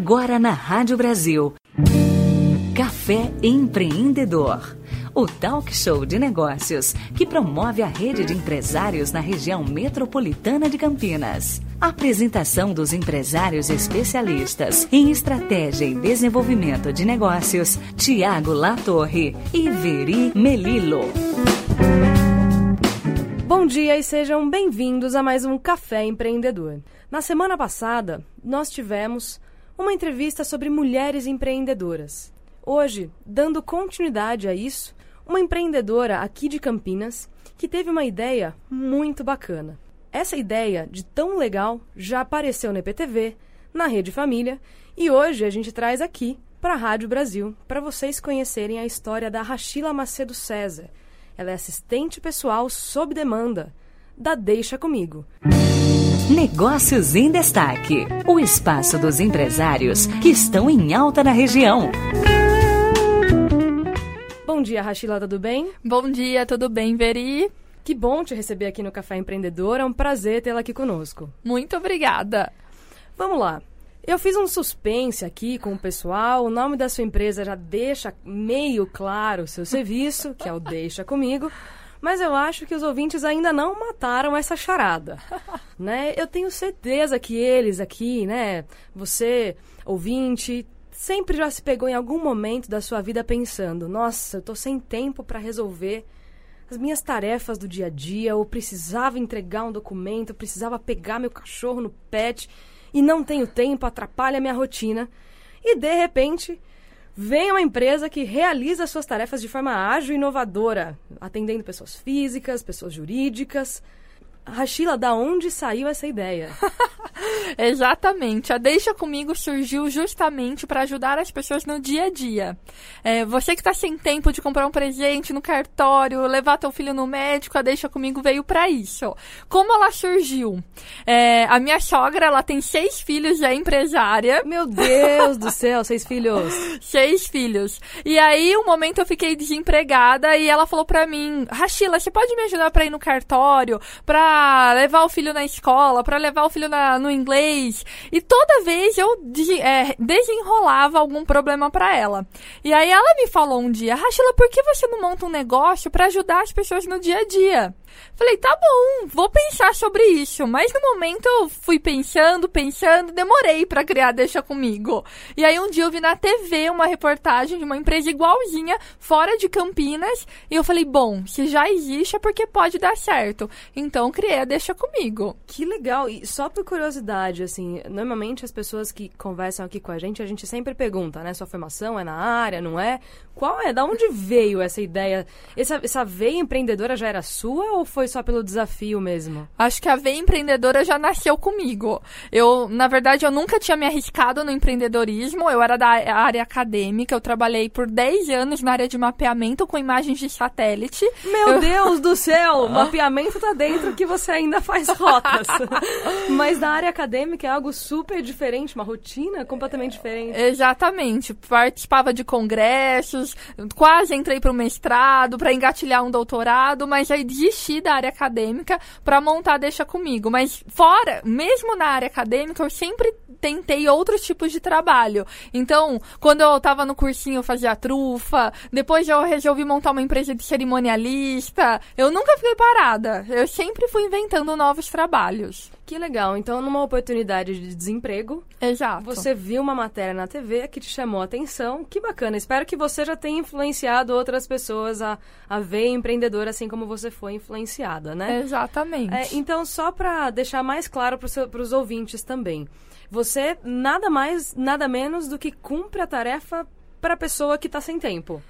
Agora na Rádio Brasil. Café Empreendedor. O talk show de negócios que promove a rede de empresários na região metropolitana de Campinas. Apresentação dos empresários especialistas em estratégia e desenvolvimento de negócios, Tiago Latorre e Veri Melilo. Bom dia e sejam bem-vindos a mais um Café Empreendedor. Na semana passada, nós tivemos uma entrevista sobre mulheres empreendedoras. Hoje, dando continuidade a isso, uma empreendedora aqui de Campinas que teve uma ideia muito bacana. Essa ideia de tão legal já apareceu na EPTV, na Rede Família, e hoje a gente traz aqui para a Rádio Brasil para vocês conhecerem a história da Rachila Macedo César. Ela é assistente pessoal sob demanda da Deixa Comigo. Negócios em Destaque o espaço dos empresários que estão em alta na região. Bom dia, Rachila, tudo bem? Bom dia, tudo bem, Veri? Que bom te receber aqui no Café Empreendedor, é um prazer tê-la aqui conosco. Muito obrigada. Vamos lá. Eu fiz um suspense aqui com o pessoal. O nome da sua empresa já deixa meio claro o seu serviço, que é o Deixa Comigo. Mas eu acho que os ouvintes ainda não mataram essa charada. né? Eu tenho certeza que eles aqui, né? Você, ouvinte, sempre já se pegou em algum momento da sua vida pensando: nossa, eu tô sem tempo para resolver as minhas tarefas do dia a dia, ou precisava entregar um documento, precisava pegar meu cachorro no pet e não tenho tempo, atrapalha a minha rotina. E de repente, vem uma empresa que realiza suas tarefas de forma ágil e inovadora, atendendo pessoas físicas, pessoas jurídicas, Rachila, da onde saiu essa ideia? Exatamente. A Deixa Comigo surgiu justamente para ajudar as pessoas no dia a dia. É, você que está sem tempo de comprar um presente no cartório, levar teu filho no médico, a Deixa Comigo veio para isso. Como ela surgiu? É, a minha sogra, ela tem seis filhos, é empresária. Meu Deus do céu, seis filhos. seis filhos. E aí, um momento eu fiquei desempregada e ela falou para mim, Rachila, você pode me ajudar para ir no cartório, para levar o filho na escola, para levar o filho na, no inglês. E toda vez eu de, é, desenrolava algum problema para ela. E aí ela me falou um dia, Rachila, por que você não monta um negócio para ajudar as pessoas no dia a dia? Falei, tá bom, vou pensar sobre isso. Mas no momento eu fui pensando, pensando, demorei para criar Deixa Comigo. E aí um dia eu vi na TV uma reportagem de uma empresa igualzinha, fora de Campinas. E eu falei, bom, se já existe é porque pode dar certo. Então criei a Deixa Comigo. Que legal. E só por curiosidade, assim, normalmente as pessoas que conversam aqui com a gente, a gente sempre pergunta, né? Sua formação é na área, não é? Qual é? Da onde veio essa ideia? Essa, essa veia empreendedora já era sua ou foi só pelo desafio mesmo? Acho que a veia empreendedora já nasceu comigo. Eu, na verdade, eu nunca tinha me arriscado no empreendedorismo. Eu era da área acadêmica. Eu trabalhei por 10 anos na área de mapeamento com imagens de satélite. Meu eu... Deus do céu! mapeamento tá dentro que você ainda faz rotas. Mas da área acadêmica é algo super diferente, uma rotina completamente diferente. Exatamente. Participava de congressos, quase entrei para o mestrado, para engatilhar um doutorado, mas aí desisti da área acadêmica para montar Deixa Comigo. Mas fora, mesmo na área acadêmica, eu sempre tentei outros tipos de trabalho. Então, quando eu estava no cursinho, eu fazia trufa, depois eu resolvi montar uma empresa de cerimonialista. Eu nunca fiquei parada. Eu sempre fui inventando novos trabalhos. Que legal. Então, numa oportunidade de desemprego, Exato. você viu uma matéria na TV que te chamou a atenção. Que bacana. Espero que você já tenha influenciado outras pessoas a, a ver empreendedor assim como você foi influenciada, né? Exatamente. É, então, só para deixar mais claro para os ouvintes também, você nada mais, nada menos do que cumpre a tarefa para a pessoa que está sem tempo.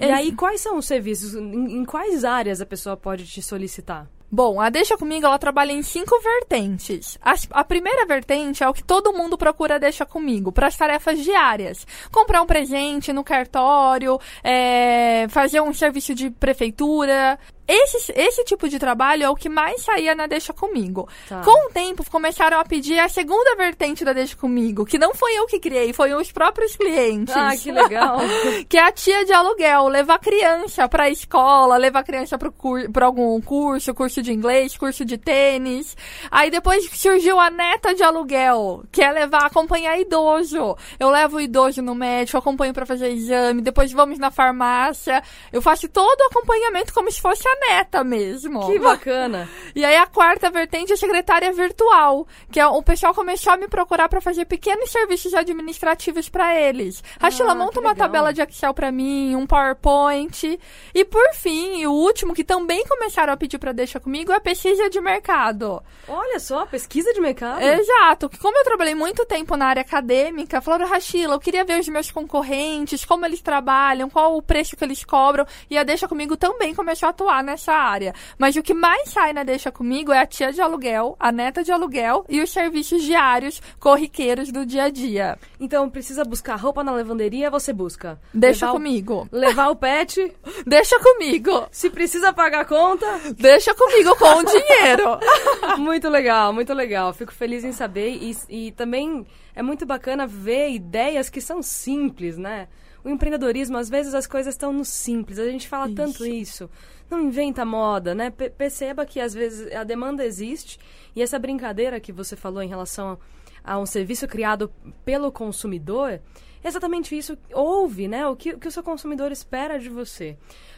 E aí, quais são os serviços? Em, em quais áreas a pessoa pode te solicitar? Bom, a Deixa Comigo, ela trabalha em cinco vertentes. A, a, primeira vertente é o que todo mundo procura Deixa Comigo, para as tarefas diárias. Comprar um presente no cartório, é, fazer um serviço de prefeitura. Esse, esse tipo de trabalho é o que mais saía na Deixa Comigo. Tá. Com o tempo, começaram a pedir a segunda vertente da Deixa Comigo, que não foi eu que criei, foi os próprios clientes. Ah, que legal. que é a tia de aluguel, levar criança pra escola, levar criança pro cur pra algum curso, curso de inglês, curso de tênis. Aí depois surgiu a neta de aluguel, que é levar, acompanhar idoso. Eu levo o idoso no médico, acompanho pra fazer exame, depois vamos na farmácia. Eu faço todo o acompanhamento como se fosse a neta mesmo. que bacana. E aí a quarta vertente é a secretária virtual, que é o pessoal começou a me procurar pra fazer pequenos serviços administrativos pra eles. Rachila, Ah, monta uma legal. tabela de Excel pra mim, um PowerPoint. E por fim, e o último que também começaram a pedir pra deixar comigo é a pesquisa de mercado. Olha só, pesquisa de mercado. Exato. que Como eu trabalhei muito tempo na área acadêmica, falaram, Rachila, eu queria ver os meus concorrentes, como eles trabalham, qual o preço que eles cobram. E a Deixa Comigo também começou a atuar nessa área. Mas o que mais sai na Deixa Comigo é a tia de aluguel, a neta de aluguel e os serviços diários, corriqueiros do dia a dia. Então, precisa buscar roupa na lavanderia, você busca. Deixa Levar o- comigo. Levar o pet. Deixa comigo. Se precisa pagar a conta. Deixa comigo com o dinheiro. muito legal, muito legal. Fico feliz em saber e, e também é muito bacana ver ideias que são simples, né? O empreendedorismo, às vezes as coisas estão no simples. A gente fala tanto isso. Não inventa moda, né? Pe- perceba que às vezes a demanda existe e essa brincadeira que você falou em relação a um serviço criado pelo consumidor, é exatamente isso. Ouve, né? O que, o que o seu consumidor espera de você.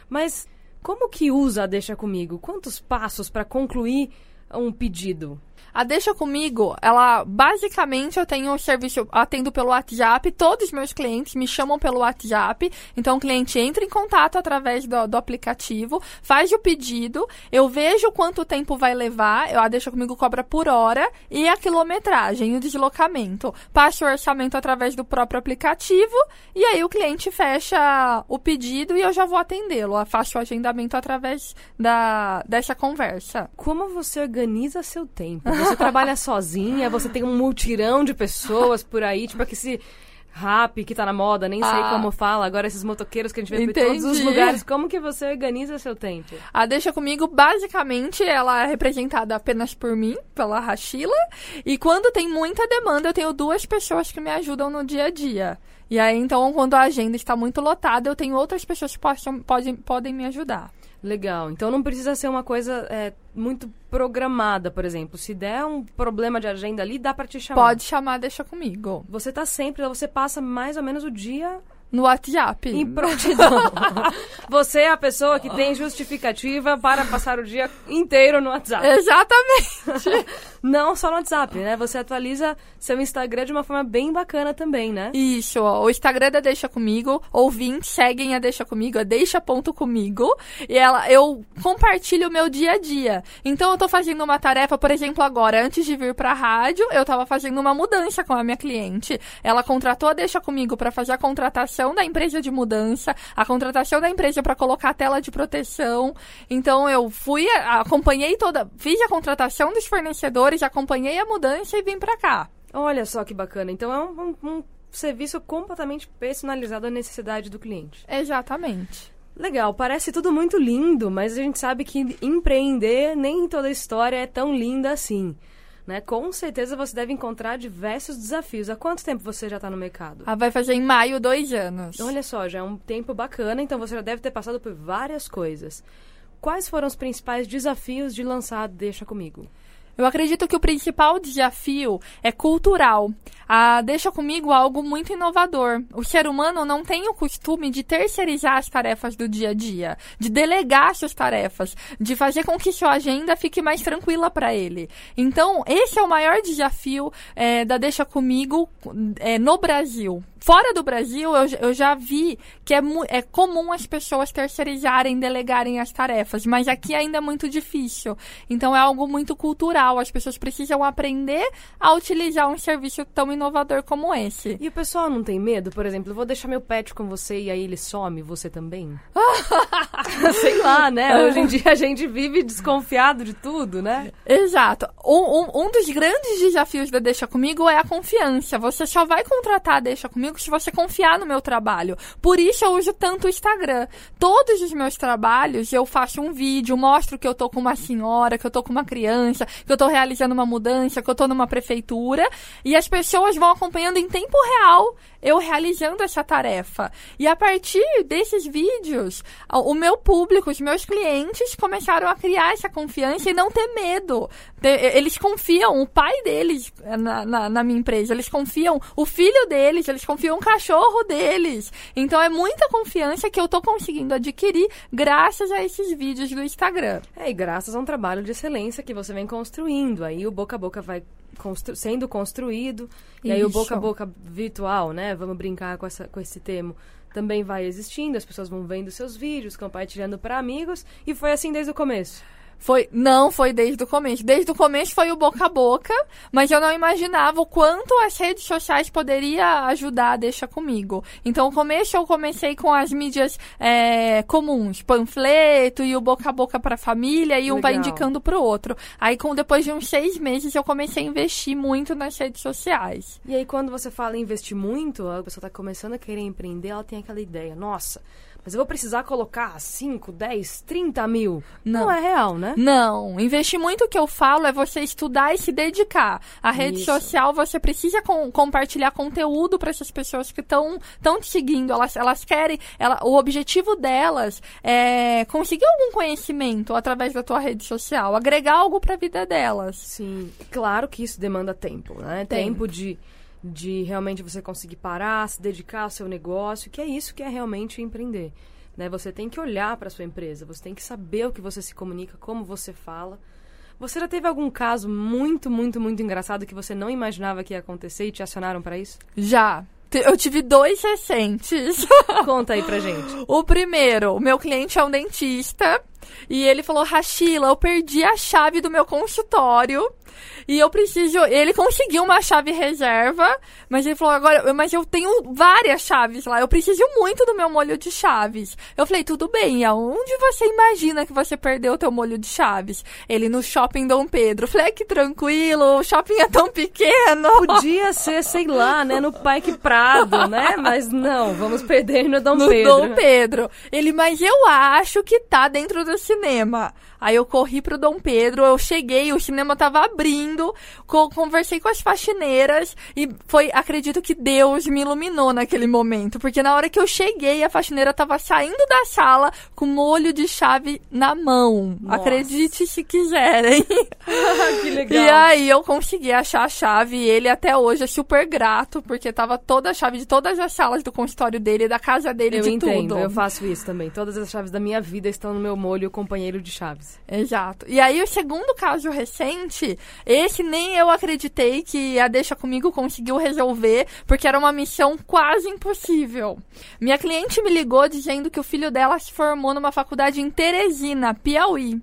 Mas como que usa a Deixa Comigo? Quantos passos para concluir um pedido? A Deixa Comigo, ela basicamente eu tenho o serviço, atendo pelo WhatsApp, todos os meus clientes me chamam pelo WhatsApp, então o cliente entra em contato através do, do aplicativo, faz o pedido, eu vejo quanto tempo vai levar, eu, a Deixa Comigo cobra por hora e a quilometragem, o deslocamento. Passo o orçamento através do próprio aplicativo e aí o cliente fecha o pedido e eu já vou atendê-lo, faço o agendamento através da, dessa conversa. Como você organiza seu tempo? Você trabalha sozinha? Você tem um multirão de pessoas por aí, tipo esse rap que tá na moda, nem sei Ah. como fala. Agora esses motoqueiros que a gente vê por todos os lugares. Como que você organiza seu tempo? A Deixa Comigo, basicamente, ela é representada apenas por mim, pela Rachila. E quando tem muita demanda, eu tenho duas pessoas que me ajudam no dia a dia. E aí, então, quando a agenda está muito lotada, eu tenho outras pessoas que possam, podem, podem me ajudar. Legal. Então não precisa ser uma coisa é, muito programada, por exemplo. Se der um problema de agenda ali, dá pra te chamar. Pode chamar Deixa Comigo. Você tá sempre, você passa mais ou menos o dia No WhatsApp. em prontidão. você é a pessoa que tem justificativa para passar o dia inteiro no WhatsApp. Exatamente. Não só no WhatsApp, né? Você atualiza seu Instagram de uma forma bem bacana também, né? Isso, ó, o Instagram da Deixa Comigo, ouvintes seguem a Deixa Comigo, é deixa.comigo, e ela, eu compartilho o meu dia a dia. Então eu tô fazendo uma tarefa, por exemplo, agora, antes de vir pra rádio, eu tava fazendo uma mudança com a minha cliente. Ela contratou a Deixa Comigo pra fazer a contratação da empresa de mudança, a contratação da empresa pra colocar a tela de proteção. Então eu fui, acompanhei toda, fiz a contratação dos fornecedores, acompanhei a mudança e vim pra cá. Olha só que bacana. Então é um, um- um serviço completamente personalizado à necessidade do cliente. Exatamente. Legal, parece tudo muito lindo, mas a gente sabe que empreender nem toda história é tão linda assim. Né? Com certeza você deve encontrar diversos desafios. Há quanto tempo você já está no mercado? Ah, vai fazer em maio dois anos. Olha só, já é um tempo bacana, então você já deve ter passado por várias coisas. Quais foram os principais desafios de lançar Deixa Comigo? Eu acredito que o principal desafio é cultural. Ah, deixa comigo algo muito inovador. O ser humano não tem o costume de terceirizar as tarefas do dia a dia, de delegar suas tarefas, de fazer com que sua agenda fique mais tranquila para ele. Então, esse é o maior desafio eh, da Deixa Comigo eh, no Brasil. Fora do Brasil, eu, eu já vi que é, é comum as pessoas terceirizarem, delegarem as tarefas, mas aqui ainda é muito difícil. Então é algo muito cultural. As pessoas precisam aprender a utilizar um serviço tão inovador como esse. E o pessoal não tem medo? Por exemplo, vou deixar meu pet com você e aí ele some, você também? Sei lá, né? Hoje em dia a gente vive desconfiado de tudo, né? Exato. Um, um, um dos grandes desafios da Deixa Comigo é a confiança. Você só vai contratar a Deixa Comigo comigo se você confiar no meu trabalho. Por isso eu uso tanto o Instagram. Todos os meus trabalhos eu faço um vídeo, mostro que eu tô com uma senhora, que eu tô com uma criança, que eu tô realizando uma mudança, que eu tô numa prefeitura, e as pessoas vão acompanhando em tempo real eu realizando essa tarefa. E a partir desses vídeos, o meu público, os meus clientes começaram a criar essa confiança e não ter medo. Eles confiam o pai deles na, na, na minha empresa, eles confiam o filho deles, eles confiam o cachorro deles. Então é muita confiança que eu tô conseguindo adquirir graças a esses vídeos do Instagram. É, e graças a um trabalho de excelência que você vem construindo. Aí o boca a boca vai constru sendo construído. E aí o boca a boca virtual, né? Vamos brincar com, essa, com esse termo. Também vai existindo, as pessoas vão vendo seus vídeos, compartilhando para amigos. E foi assim desde o começo. Foi, não foi desde o começo. Desde o começo foi o boca a boca, mas eu não imaginava o quanto as redes sociais poderia ajudar Deixa Comigo. Então, no começo eu comecei com as mídias é, comuns, panfleto e o boca a boca para a família, e um vai indicando para o outro. Aí, com, depois de uns seis meses, eu comecei a investir muito nas redes sociais. E aí, quando você fala investir muito, a pessoa está começando a querer empreender, ela tem aquela ideia, nossa mas eu vou precisar colocar 5, 10, 30 mil. Não. não. é real, né? Não. Investir muito o que eu falo é você estudar e se dedicar. A rede Isso. social, você precisa com, compartilhar conteúdo para essas pessoas que estão te seguindo. Elas, elas querem. Ela, o objetivo delas é conseguir algum conhecimento através da tua rede social, agregar algo para a vida delas. Sim. Claro que isso demanda tempo, né? Tempo, tempo de de realmente você conseguir parar, se dedicar ao seu negócio, que é isso que é realmente empreender. Né? Você tem que olhar para sua empresa, você tem que saber o que você se comunica, como você fala. Você já teve algum caso muito, muito, muito engraçado que você não imaginava que ia acontecer e te acionaram para isso? Já. Eu tive dois recentes. Conta aí pra gente. O primeiro, o meu cliente é um dentista e ele falou: Rachila, eu perdi a chave do meu consultório e eu preciso. Ele conseguiu uma chave reserva, mas ele falou: agora, mas eu tenho várias chaves lá. Eu preciso muito do meu molho de chaves. Eu falei: tudo bem, aonde você imagina que você perdeu o teu molho de chaves? Ele no shopping Dom Pedro. Eu falei: que tranquilo, o shopping é tão pequeno. Podia ser, sei lá, né, no Parque Prado, né? Mas não, vamos perder no Dom no Pedro. Dom Pedro. Ele, mas eu acho que tá dentro do cinema. Aí eu corri pro Dom Pedro, eu cheguei, o cinema tava abrindo, co conversei com as faxineiras e foi, acredito que Deus me iluminou naquele momento, porque na hora que eu cheguei, a faxineira tava saindo da sala com molho de chave na mão. Nossa. Acredite se quiserem. que legal. E aí eu consegui achar a chave e ele até hoje é super grato, porque tava toda a chave de todas as salas do consultório dele, da casa dele, eu de entendo, tudo. Eu faço isso também. Todas as chaves da minha vida estão no meu molho companheiro de chaves. Exato. E aí, o segundo caso recente, esse nem eu acreditei que a Deixa Comigo conseguiu resolver, porque era uma missão quase impossível. Minha cliente me ligou dizendo que o filho dela se formou numa faculdade em Teresina, Piauí.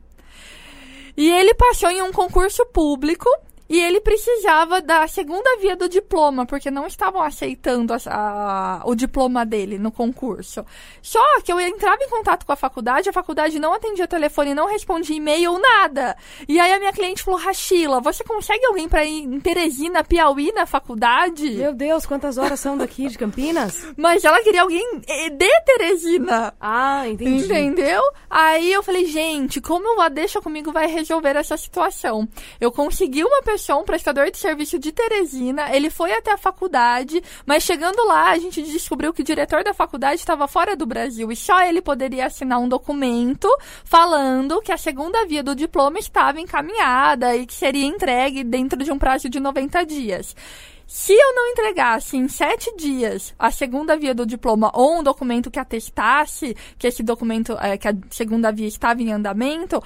E ele passou em um concurso público e ele precisava da segunda via do diploma, porque não estavam aceitando a, a, o diploma dele no concurso. Só que eu entrava em contato com a faculdade, a faculdade não atendia telefone, não respondia e-mail, nada. E aí a minha cliente falou: Rachila, você consegue alguém para ir em Teresina, Piauí, na faculdade? Meu Deus, quantas horas são daqui de Campinas? Mas ela queria alguém de Teresina. Ah, entendi. Entendeu? Aí eu falei: gente, como a Deixa Comigo vai resolver essa situação? Eu consegui uma pessoa um prestador de serviço de Teresina. Ele foi até a faculdade, mas chegando lá, a gente descobriu que o diretor da faculdade estava fora do Brasil e só ele poderia assinar um documento falando que a segunda via do diploma estava encaminhada e que seria entregue dentro de um prazo de 90 dias. Se eu não entregasse em sete dias a segunda via do diploma ou um documento que atestasse que esse documento, é, que a segunda via estava em andamento,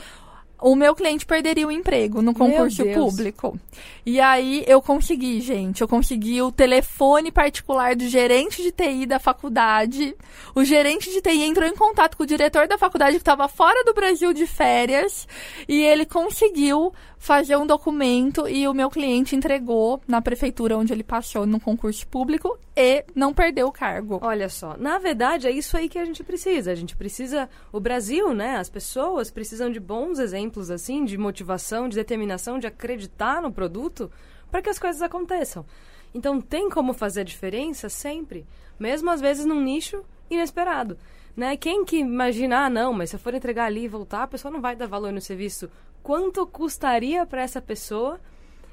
o meu cliente perderia o emprego no concurso público. E aí eu consegui, gente. Eu consegui o telefone particular do gerente de TI da faculdade. O gerente de TI entrou em contato com o diretor da faculdade que estava fora do Brasil de férias. E ele conseguiu fazer um documento e o meu cliente entregou na prefeitura onde ele passou no concurso público e não perdeu o cargo. Olha só, na verdade é isso aí que a gente precisa. A gente precisa, o Brasil, né, as pessoas precisam de bons exemplos assim, de motivação, de determinação, de acreditar no produto para que as coisas aconteçam. Então tem como fazer a diferença sempre, mesmo às vezes num nicho inesperado. Né? Quem que imagina, ah, não, mas se eu for entregar ali e voltar, a pessoa não vai dar valor no serviço. Quanto custaria para essa pessoa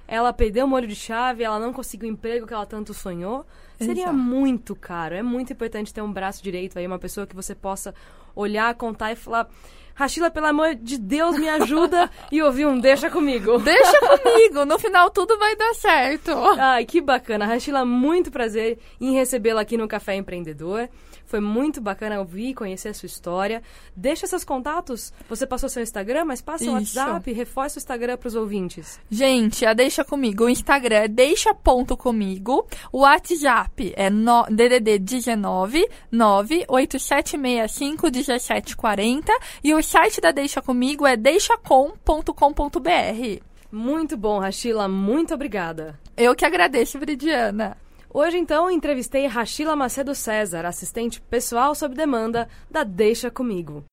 ela perder o molho de chave, ela não conseguiu o emprego que ela tanto sonhou? Seria Exato. muito caro. É muito importante ter um braço direito aí, uma pessoa que você possa olhar, contar e falar. Rachila, pelo amor de Deus, me ajuda e ouvir um deixa comigo. Deixa comigo, no final tudo vai dar certo. Ai, que bacana. Rachila, muito prazer em recebê-la aqui no Café Empreendedor. Foi muito bacana ouvir e conhecer a sua história. Deixa seus contatos. Você passou seu Instagram, mas passa o Isso. WhatsApp, reforça o Instagram para os ouvintes. Gente, a Deixa Comigo, o Instagram é deixa.comigo, o WhatsApp é no, DDD 19 98765 1740 e o site da Deixa Comigo é deixacom.com.br. Muito bom, Rachila. Muito obrigada. Eu que agradeço, Bridiana. Hoje, então, entrevistei Rachila Macedo César, assistente pessoal sob demanda da Deixa Comigo.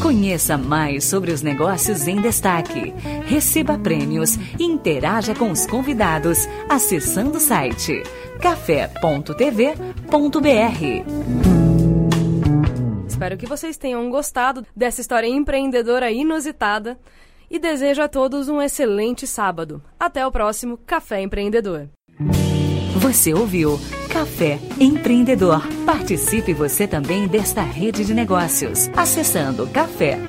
Conheça mais sobre os negócios em destaque. Receba prêmios e interaja com os convidados acessando o site café.tv.br. Espero que vocês tenham gostado dessa história empreendedora inusitada e desejo a todos um excelente sábado. Até o próximo Café Empreendedor. Você ouviu Café Empreendedor. Participe você também desta rede de negócios acessando café.tv.br.